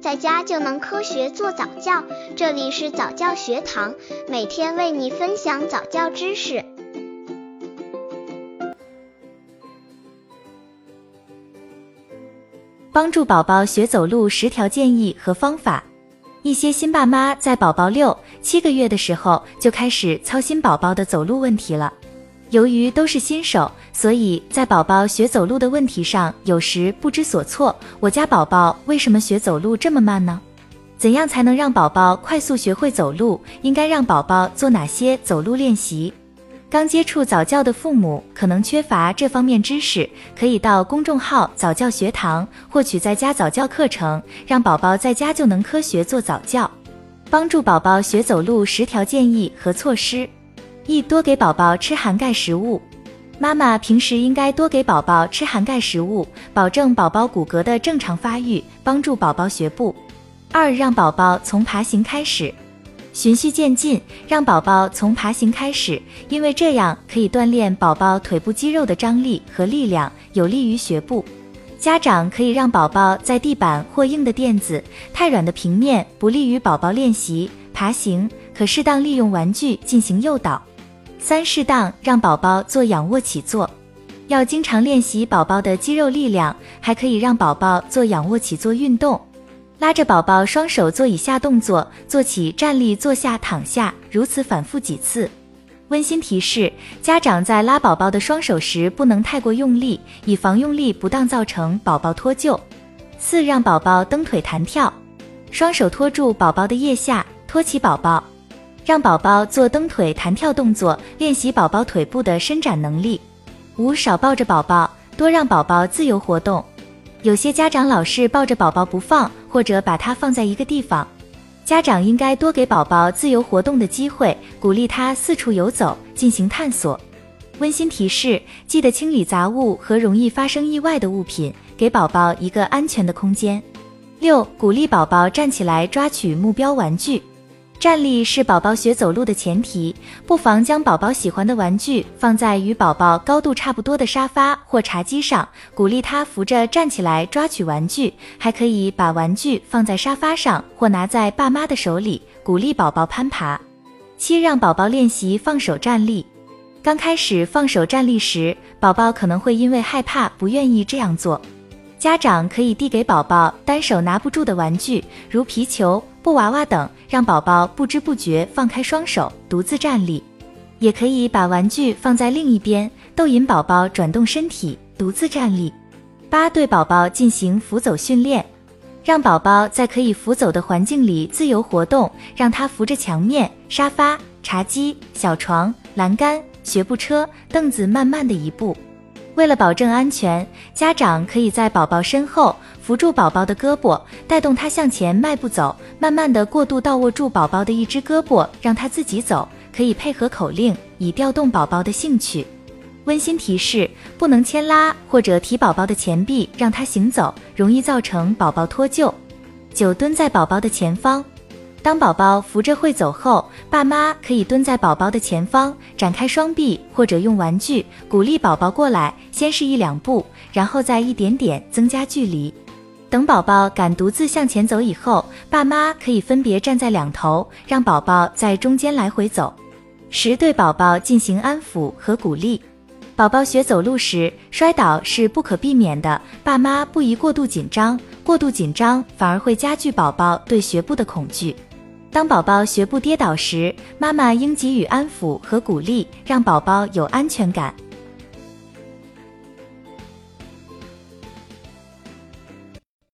在家就能科学做早教。这里是早教学堂，每天为你分享早教知识。帮助宝宝学走路十条建议和方法。一些新爸妈在宝宝六七个月的时候就开始操心宝宝的走路问题了。由于都是新手，所以在宝宝学走路的问题上，有时不知所措。我家宝宝为什么学走路这么慢呢？怎样才能让宝宝快速学会走路？应该让宝宝做哪些走路练习？刚接触早教的父母可能缺乏这方面知识，可以到公众号早教学堂获取在家早教课程，让宝宝在家就能科学做早教，帮助宝宝学走路十条建议和措施。一多给宝宝吃含钙食物，妈妈平时应该多给宝宝吃含钙食物，保证宝宝骨骼的正常发育，帮助宝宝学步。二让宝宝从爬行开始，循序渐进，让宝宝从爬行开始，因为这样可以锻炼宝宝腿部肌肉的张力和力量，有利于学步。家长可以让宝宝在地板或硬的垫子，太软的平面不利于宝宝练习爬行，可适当利用玩具进行诱导。三、适当让宝宝做仰卧起坐，要经常练习宝宝的肌肉力量，还可以让宝宝做仰卧起坐运动。拉着宝宝双手做以下动作：做起、站立、坐下、躺下，如此反复几次。温馨提示：家长在拉宝宝的双手时不能太过用力，以防用力不当造成宝宝脱臼。四、让宝宝蹬腿弹跳，双手托住宝宝的腋下，托起宝宝。让宝宝做蹬腿弹跳动作，练习宝宝腿部的伸展能力。五少抱着宝宝，多让宝宝自由活动。有些家长老是抱着宝宝不放，或者把他放在一个地方。家长应该多给宝宝自由活动的机会，鼓励他四处游走，进行探索。温馨提示：记得清理杂物和容易发生意外的物品，给宝宝一个安全的空间。六鼓励宝宝站起来抓取目标玩具。站立是宝宝学走路的前提，不妨将宝宝喜欢的玩具放在与宝宝高度差不多的沙发或茶几上，鼓励他扶着站起来抓取玩具。还可以把玩具放在沙发上或拿在爸妈的手里，鼓励宝宝攀爬。七，让宝宝练习放手站立。刚开始放手站立时，宝宝可能会因为害怕不愿意这样做。家长可以递给宝宝单手拿不住的玩具，如皮球、布娃娃等，让宝宝不知不觉放开双手，独自站立。也可以把玩具放在另一边，逗引宝宝转动身体，独自站立。八、对宝宝进行扶走训练，让宝宝在可以扶走的环境里自由活动，让他扶着墙面、沙发、茶几、小床、栏杆、学步车、凳子，慢慢的一步。为了保证安全，家长可以在宝宝身后扶住宝宝的胳膊，带动他向前迈步走，慢慢的过渡到握住宝宝的一只胳膊，让他自己走。可以配合口令，以调动宝宝的兴趣。温馨提示：不能牵拉或者提宝宝的前臂让他行走，容易造成宝宝脱臼。九，蹲在宝宝的前方。当宝宝扶着会走后，爸妈可以蹲在宝宝的前方，展开双臂，或者用玩具鼓励宝宝过来。先是一两步，然后再一点点增加距离。等宝宝敢独自向前走以后，爸妈可以分别站在两头，让宝宝在中间来回走。十对宝宝进行安抚和鼓励。宝宝学走路时，摔倒是不可避免的，爸妈不宜过度紧张，过度紧张反而会加剧宝宝对学步的恐惧。当宝宝学步跌倒时，妈妈应给予安抚和鼓励，让宝宝有安全感。